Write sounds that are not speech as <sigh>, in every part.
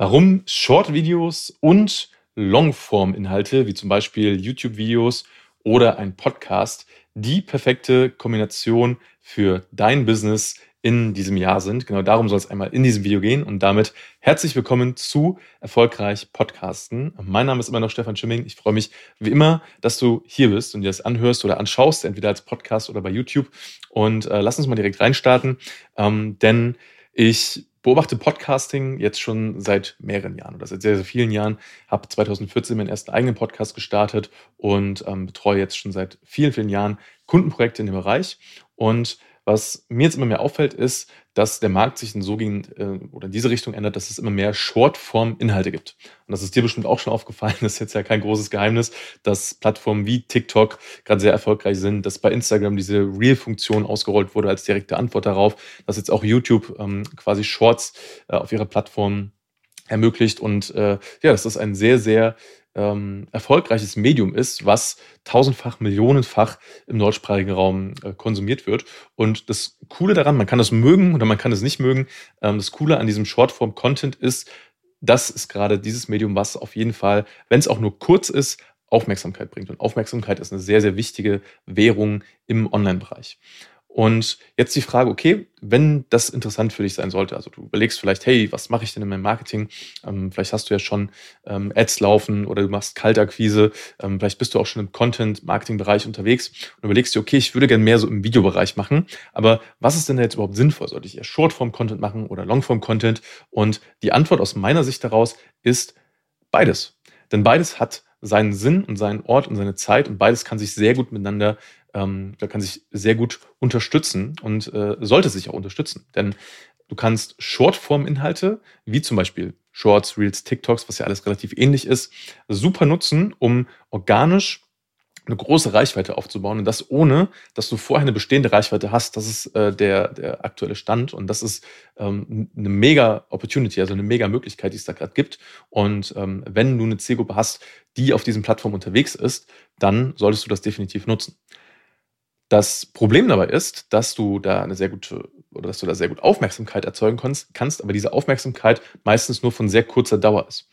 Warum Short-Videos und Longform-Inhalte, wie zum Beispiel YouTube-Videos oder ein Podcast, die perfekte Kombination für dein Business in diesem Jahr sind. Genau darum soll es einmal in diesem Video gehen und damit herzlich willkommen zu Erfolgreich Podcasten. Mein Name ist immer noch Stefan Schimming. Ich freue mich wie immer, dass du hier bist und dir das anhörst oder anschaust, entweder als Podcast oder bei YouTube. Und äh, lass uns mal direkt reinstarten, ähm, denn ich beobachte Podcasting jetzt schon seit mehreren Jahren oder seit sehr, sehr vielen Jahren. Habe 2014 meinen ersten eigenen Podcast gestartet und ähm, betreue jetzt schon seit vielen, vielen Jahren Kundenprojekte in dem Bereich. Und was mir jetzt immer mehr auffällt, ist, dass der Markt sich in so gegen, äh, oder in diese Richtung ändert, dass es immer mehr Shortform-Inhalte gibt. Und das ist dir bestimmt auch schon aufgefallen. <laughs> Das ist jetzt ja kein großes Geheimnis, dass Plattformen wie TikTok gerade sehr erfolgreich sind, dass bei Instagram diese Real-Funktion ausgerollt wurde als direkte Antwort darauf, dass jetzt auch YouTube ähm, quasi Shorts äh, auf ihrer Plattform ermöglicht. Und äh, ja, das ein sehr, sehr ähm, erfolgreiches Medium ist, was tausendfach, millionenfach im deutschsprachigen Raum äh, konsumiert wird. Und das Coole daran, man kann das mögen oder man kann es nicht mögen, ähm, das Coole an diesem Shortform-Content ist, das ist gerade dieses Medium, was auf jeden Fall, wenn es auch nur kurz ist, Aufmerksamkeit bringt. Und Aufmerksamkeit ist eine sehr, sehr wichtige Währung im Online-Bereich. Und jetzt die Frage, okay, wenn das interessant für dich sein sollte, also du überlegst vielleicht, hey, was mache ich denn in meinem Marketing? Ähm, vielleicht hast du ja schon ähm, Ads laufen oder du machst Kaltakquise, ähm, vielleicht bist du auch schon im Content-Marketing-Bereich unterwegs und überlegst dir, okay, ich würde gerne mehr so im Videobereich machen, aber was ist denn da jetzt überhaupt sinnvoll? Sollte ich eher Shortform-Content machen oder Longform-Content? Und die Antwort aus meiner Sicht daraus ist beides. Denn beides hat seinen Sinn und seinen Ort und seine Zeit und beides kann sich sehr gut miteinander ähm, da kann sich sehr gut unterstützen und äh, sollte sich auch unterstützen. Denn du kannst Shortform-Inhalte, wie zum Beispiel Shorts, Reels, TikToks, was ja alles relativ ähnlich ist, super nutzen, um organisch eine große Reichweite aufzubauen und das ohne, dass du vorher eine bestehende Reichweite hast. Das ist äh, der, der aktuelle Stand und das ist ähm, eine mega Opportunity, also eine mega Möglichkeit, die es da gerade gibt. Und ähm, wenn du eine Zielgruppe hast, die auf diesen Plattformen unterwegs ist, dann solltest du das definitiv nutzen. Das Problem dabei ist, dass du da eine sehr gute oder dass du da sehr gut Aufmerksamkeit erzeugen kannst, aber diese Aufmerksamkeit meistens nur von sehr kurzer Dauer ist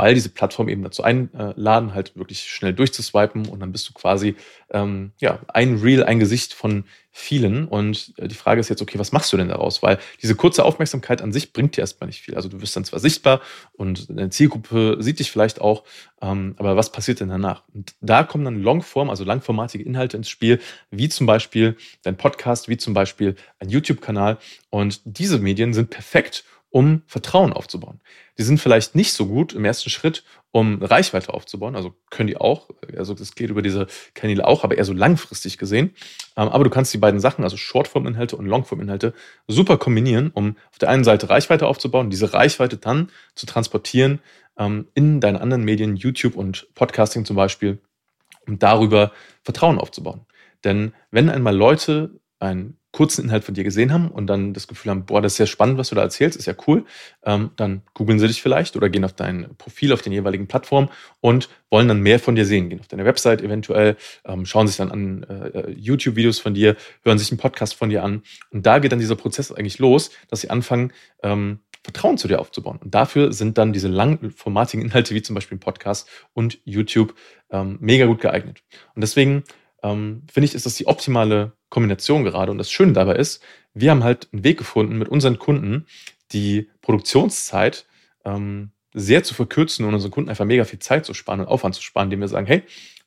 weil diese Plattform eben dazu einladen, halt wirklich schnell durchzuswipen und dann bist du quasi ähm, ja, ein Reel, ein Gesicht von vielen. Und äh, die Frage ist jetzt, okay, was machst du denn daraus? Weil diese kurze Aufmerksamkeit an sich bringt dir erstmal nicht viel. Also du wirst dann zwar sichtbar und deine Zielgruppe sieht dich vielleicht auch, ähm, aber was passiert denn danach? Und da kommen dann Longform, also langformatige Inhalte ins Spiel, wie zum Beispiel dein Podcast, wie zum Beispiel ein YouTube-Kanal. Und diese Medien sind perfekt, um Vertrauen aufzubauen. Die sind vielleicht nicht so gut im ersten Schritt, um Reichweite aufzubauen. Also können die auch, also das geht über diese Kanäle auch, aber eher so langfristig gesehen. Ähm, aber du kannst die beiden Sachen, also Shortform-Inhalte und Longform-Inhalte, super kombinieren, um auf der einen Seite Reichweite aufzubauen, diese Reichweite dann zu transportieren ähm, in deine anderen Medien, YouTube und Podcasting zum Beispiel, um darüber Vertrauen aufzubauen. Denn wenn einmal Leute ein kurzen Inhalt von dir gesehen haben und dann das Gefühl haben, boah, das ist ja spannend, was du da erzählst, ist ja cool, ähm, dann googeln sie dich vielleicht oder gehen auf dein Profil auf den jeweiligen Plattformen und wollen dann mehr von dir sehen, gehen auf deine Website eventuell, ähm, schauen sich dann an äh, YouTube-Videos von dir, hören sich einen Podcast von dir an und da geht dann dieser Prozess eigentlich los, dass sie anfangen, ähm, Vertrauen zu dir aufzubauen. Und dafür sind dann diese langformatigen Inhalte wie zum Beispiel ein Podcast und YouTube ähm, mega gut geeignet. Und deswegen ähm, finde ich, ist das die optimale Kombination gerade. Und das Schöne dabei ist, wir haben halt einen Weg gefunden, mit unseren Kunden die Produktionszeit ähm, sehr zu verkürzen und unseren Kunden einfach mega viel Zeit zu sparen und Aufwand zu sparen, indem wir sagen, hey,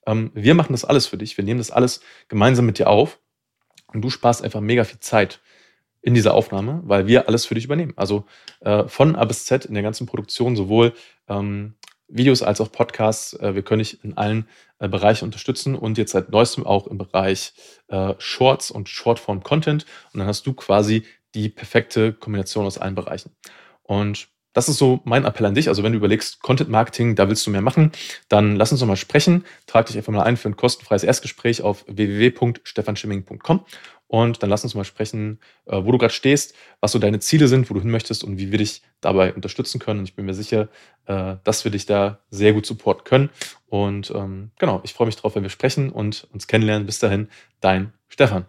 ähm, wir machen das alles für dich, wir nehmen das alles gemeinsam mit dir auf und du sparst einfach mega viel Zeit in dieser Aufnahme, weil wir alles für dich übernehmen. Also äh, von A bis Z in der ganzen Produktion, sowohl ähm, Videos als auch Podcasts. Äh, wir können dich in allen äh, Bereichen unterstützen und jetzt seit neuestem auch im Bereich äh, Shorts und Shortform Content. Und dann hast du quasi die perfekte Kombination aus allen Bereichen. Und das ist so mein Appell an dich. Also wenn du überlegst, Content Marketing, da willst du mehr machen, dann lass uns noch mal sprechen. Trag dich einfach mal ein für ein kostenfreies Erstgespräch auf www.stefanschimming.com und dann lass uns mal sprechen, äh, wo du gerade stehst, was so deine Ziele sind, wo du hin möchtest und wie wir dich dabei unterstützen können. Und ich bin mir sicher, äh, dass wir dich da sehr gut supporten können. Und ähm, genau, ich freue mich drauf, wenn wir sprechen und uns kennenlernen. Bis dahin, dein Stefan.